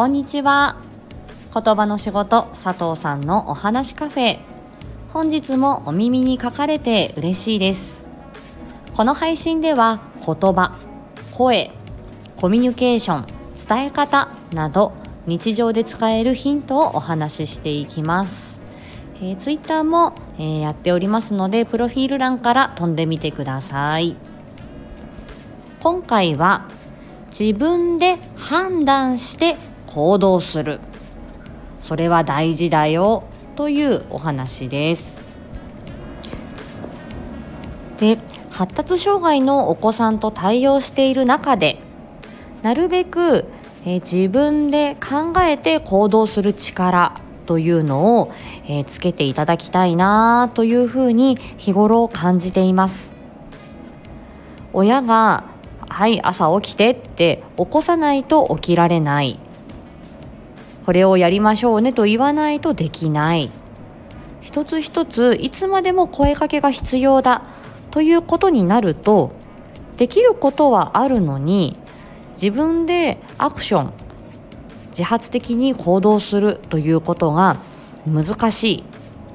こんにちは。言葉の仕事佐藤さんのお話カフェ。本日もお耳に書かれて嬉しいです。この配信では言葉声コミュニケーション伝え方など日常で使えるヒントをお話ししていきます。えー、ツイッターも、えー、やっておりますのでプロフィール欄から飛んでみてください。今回は自分で判断して行動する。それは大事だよというお話です。で発達障害のお子さんと対応している中でなるべく、え、自分で考えて行動する力というのを、え、つけていただきたいなというふうに日頃感じています。親が「はい朝起きて」って起こさないと起きられない。これをやりましょうねと言わないとできない。一つ一ついつまでも声かけが必要だ。ということになるとできることはあるのに自分でアクション自発的に行動するということが難しい。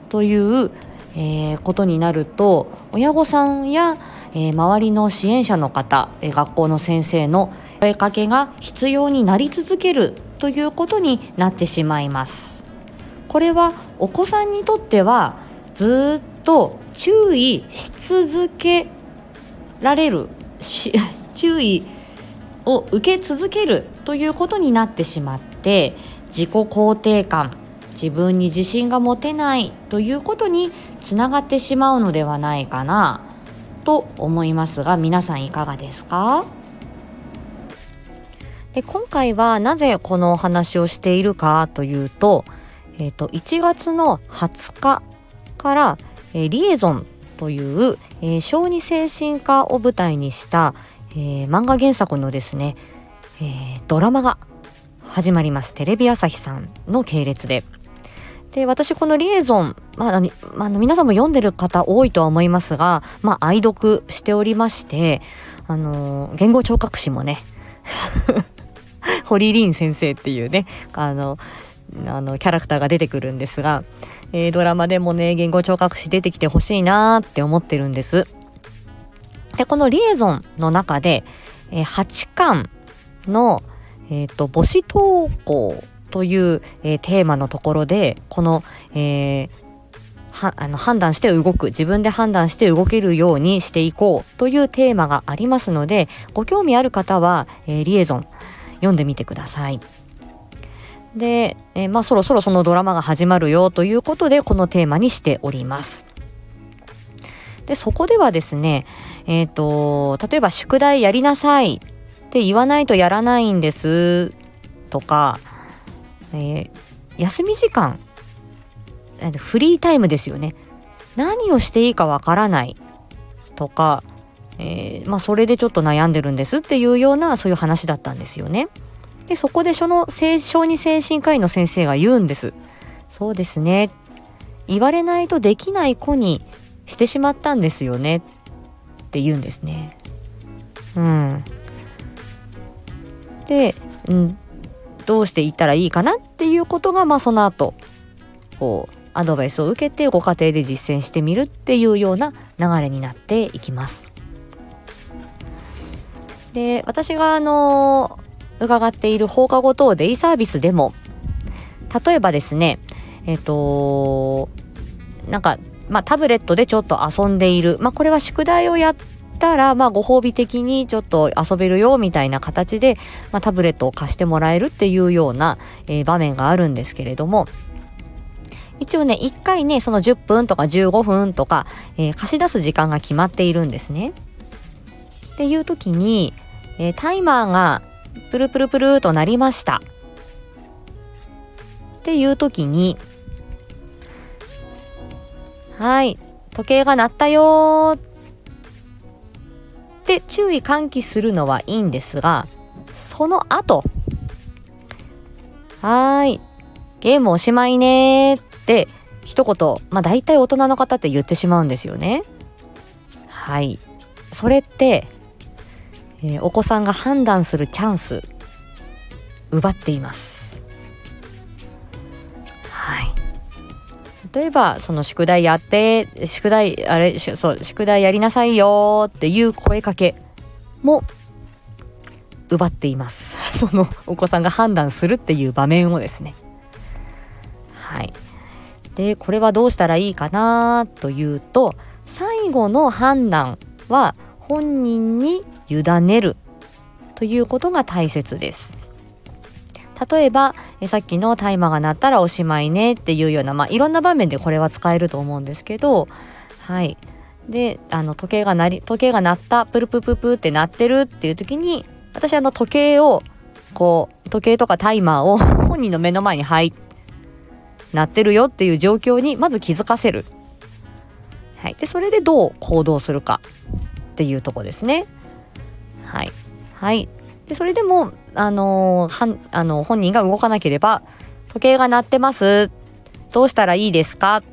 という、えー、ことになると親御さんや、えー、周りの支援者の方、えー、学校の先生の声かけが必要になり続けるということになってしまいます。これはお子さんにとってはずっと注意し続けられる 注意を受け続けるということになってしまって自己肯定感自分に自信が持てないということにつながってしまうのではないかなと思いますが皆さんいかがですか？で今回はなぜこのお話をしているかというと,、えーと、1月の20日から、えー、リエゾンという、えー、小児精神科を舞台にした、えー、漫画原作のですね、え、ドラマが始まりますテレビ朝日さんの系列で。で私このリエゾン、まあ、あの皆さんも読んでる方多いとは思いますが、まあ、愛読しておりましてあの言語聴覚士もね 堀凛先生っていうねあのあのキャラクターが出てくるんですが、えー、ドラマでもね言語聴覚士出てきてほしいなって思ってるんです。で、このリエゾンの中で、えー、8巻の、え、ー、と、母子登校という、えー、テーマのところで、この、えー、はあの判断して動く自分で判断して動けるようにしていこうというテーマがありますのでご興味ある方は、えー、リエゾン読んでみてください。で、えー、まあそろそろそのドラマが始まるよということでこのテーマにしております。でそこではですねえっ、ー、と、例えば宿題やりなさいって言わないとやらないんですとか、えー、休み時間、フリータイムですよね。何をしていいかわからないとか、えー、まあそれでちょっと悩んでるんですっていうようなそういう話だったんですよね。で、そこでその小児精神科医の先生が言うんです。そうですね。言われないとできない子にしてしまったんですよねって言うんですね。うん。で、うん、どうしていったらいいかなっていうことが、まあその後、こう、アドバイスを受けてご家庭で実践してみるっていうような流れになっていきます。で、私があの、伺っている放課後等デイサービスでも、例えばですね、えっ、ー、と、なんかまあ、タブレットでちょっと遊んでいる。まあ、これは宿題をやったら、まあ、ご褒美的にちょっと遊べるよ、みたいな形で、まあ、タブレットを貸してもらえるっていうような、えー、場面があるんですけれども、一応ね、1回ね、その10分とか15分とか、えー、貸し出す時間が決まっているんですね。っていう時に、えー、タイマーがプルプルプルとなりました。っていう時に、はい、時計が鳴ったよって注意喚起するのはいいんですが、その後、はい、ゲームおしまいねって一言、まあ大体大人の方って言ってしまうんですよね。はい。それって、えー、お子さんが判断するチャンス奪っています。はい。例えば、その宿題やって、宿題、あれ、そう、宿題やりなさいよっていう声かけも奪っています。そのお子さんが判断するっていう場面をですね。はい。で、これはどうしたらいいかなというと、最後の判断は本人に委ねるということが大切です例えばえさっきのタイマーが鳴ったらおしまいねっていうような、まあ、いろんな場面でこれは使えると思うんですけどはいであの時計が鳴り時計が鳴ったプルプルププって鳴ってるっていう時に私あの時計をこう時計とかタイマーを 本人の目の前にはい鳴ってるよっていう状況にまず気づかせる。はい、でそれでどう行動するかっていうとこですね。はい、はい、でそれでも、あのー、はあの本人が動かなければ時計が鳴ってます。どうしたらいいですか？っ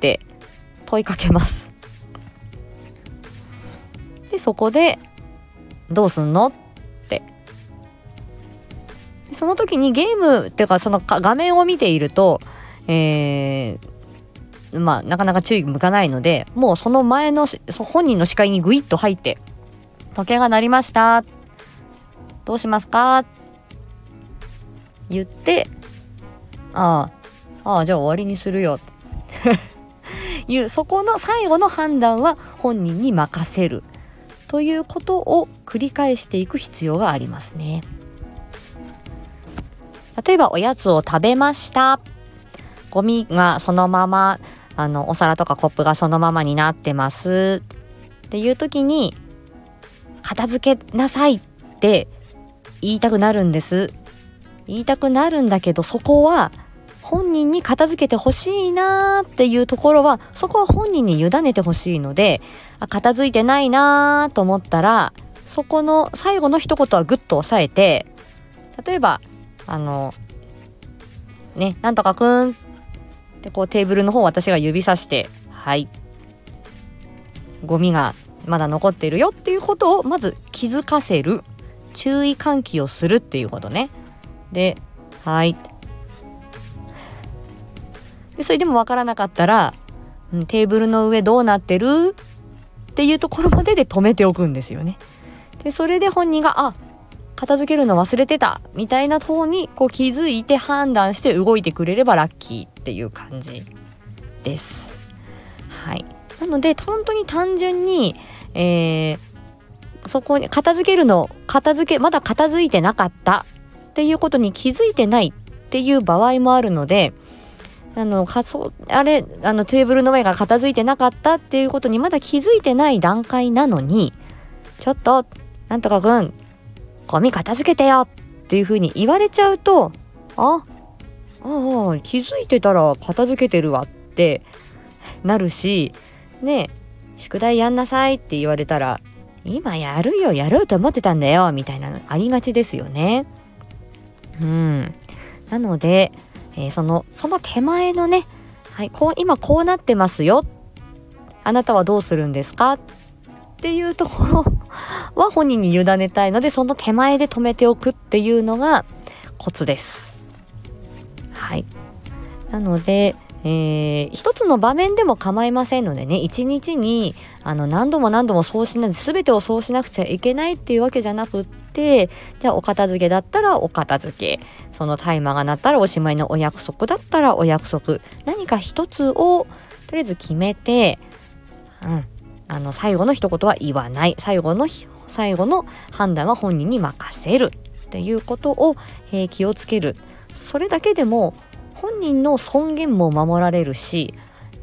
て問いかけます。でそこでどうすんの？って。その時にゲームっていうかその画面を見ていると、えー、まあなかなか注意向かないのでもうその前の本人の視界にグイッと入って時計が鳴りました。どうしますか？言ってああああじゃあ終わりにするよ。いうそこの最後の判断は本人に任せる。ということを繰り返していく必要がありますね。例えばおやつを食べました。ゴミがそのままあのお皿とかコップがそのままになってます。っていう時に片付けなさいって言いたくなるんです。言いたくなるんだけどそこは本人に片付けてほしいなーっていうところはそこは本人に委ねてほしいのであ片付いてないなーと思ったらそこの最後の一言はグッと押さえて例えばあのねなんとかくんってこうテーブルの方私が指さしてはいゴミがまだ残っているよっていうことをまず気づかせる注意喚起をするっていうことねではいでそれでも分からなかったら、テーブルの上どうなってるっていうところまでで止めておくんですよね。でそれで本人があ片付けるの忘れてたみたいな方にこう気づいて判断して動いてくれればラッキーっていう感じです。はい、なので本当に単純に、えー、そこに片付けるの片付けまだ片付いてなかったっていうことに気づいてないっていう場合もあるのであの、仮想、あれ、あの、テーブルの上が片付いてなかったっていうことにまだ気づいてない段階なのに、ちょっと、なんとかくん、ゴミ片付けてよっていうふうに言われちゃうと、あ、ああ、気づいてたら片付けてるわってなるし、ね宿題やんなさいって言われたら、今やるよ、やろうと思ってたんだよ、みたいなのありがちですよね。うん。なので、えー、そのその手前のね、はい、こう今こうなってますよあなたはどうするんですか？っていうところ は本人に委ねたいのでその手前で止めておくっていうのがコツです。はいなのでえー、一つの場面でも構いませんのでね一日にあの何度も何度もそうしない全てをそうしなくちゃいけないっていうわけじゃなくってじゃあお片付けだったらお片付け。そのタイマーが鳴ったらおしまいのお約束だったらお約束。何か一つをとりあえず決めて、うん、あの最後の一言は言わない。最後の最後の判断は本人に任せる。っていうことを、えー、気をつける。それだけでも本人の尊厳も守られるし、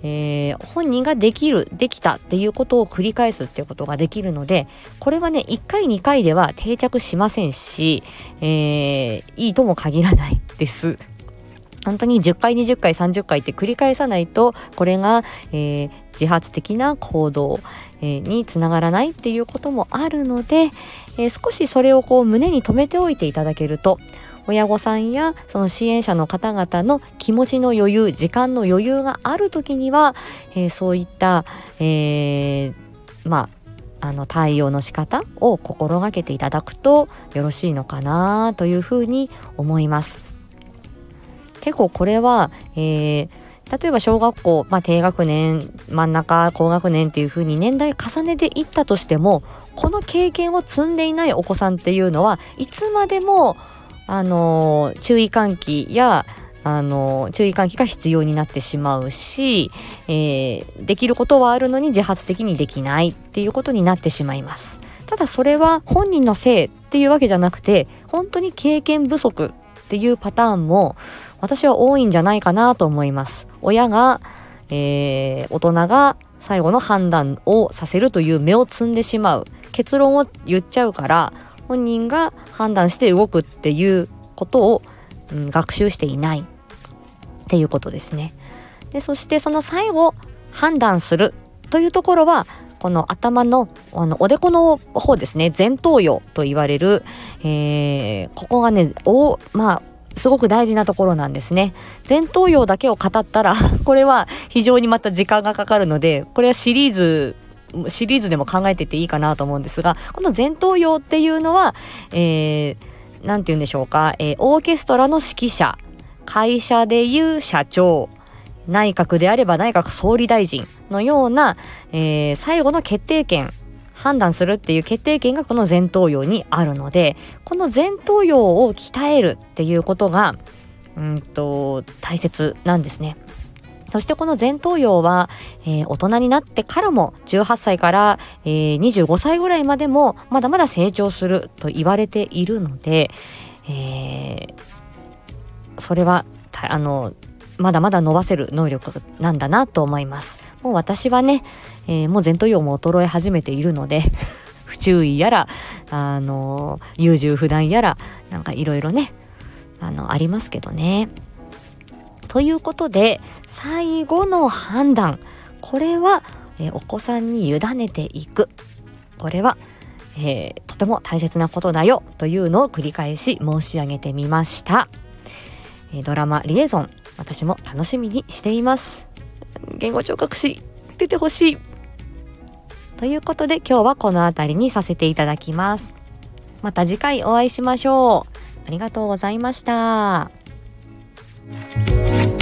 えー、本人ができるできたっていうことを繰り返すっていうことができるのでこれはね1回2回では定着しませんし、えー、いいとも限らないです。本当に10回20回30回って繰り返さないとこれが、えー、自発的な行動、えー、につながらないっていうこともあるので、えー、少しそれをこう胸に留めておいていただけると親御さんやその支援者の方々の気持ちの余裕時間の余裕がある時には、えー、そういった、えー、まああの対応の仕方を心がけていただくとよろしいのかなというふうに思います。結構これは、えー例えば小学校、まあ、低学年真ん中高学年っていう風に年代重ねていったとしてもこの経験を積んでいないお子さんっていうのはいつまでもあの注意喚起やあの注意喚起が必要になってしまうし、えー、できることはあるのに自発的にできないっていうことになってしまいます。ただそれは本人のせいっていうわけじゃなくて本当に経験不足っていうパターンも私は多いんじゃないかなと思います。親が、えー、大人が最後の判断をさせるという目を摘んでしまう結論を言っちゃうから本人が判断して動くっていうことを、うん、学習していないっていうことですね。でそしてその最後判断するというところはこの頭のあのおでこの方ですね前頭葉と言われる、えー、ここがねおまあすごく大事なところなんですね。前頭葉だけを語ったらこれは非常にまた時間がかかるので、これはシリーズシリーズでも考えてていいかなと思うんですが、この前頭葉っていうのは、えー、て言うんでしょうか、えー、オーケストラの指揮者、会社でいう社長、内閣であれば内閣総理大臣のような、えー、最後の決定権、判断するっていう決定権がこの前頭葉にあるので、この前頭葉を鍛えるっていうことが、うんと、大切なんですね。そしてこの前頭葉は、えー、大人になってからも18歳から、えー、25歳ぐらいまでもまだまだ成長すると言われているので、えー、それはあのまだまだ伸ばせる能力なんだなと思います。もう私はね、えー、もう前頭葉も衰え始めているので 不注意やら、あの優柔不断やら、なんかいろいろね、あの、ありますけどね。ということで、最後の判断。これは、えお子さんに委ねていく。これは、えー、とても大切なことだよというのを繰り返し申し上げてみました。えドラマリエゾン、私も楽しみにしています。言語聴覚士、出てほしい。ということで今日はこの辺りにさせていただきます。また次回お会いしましょう。ありがとうございました。嗯。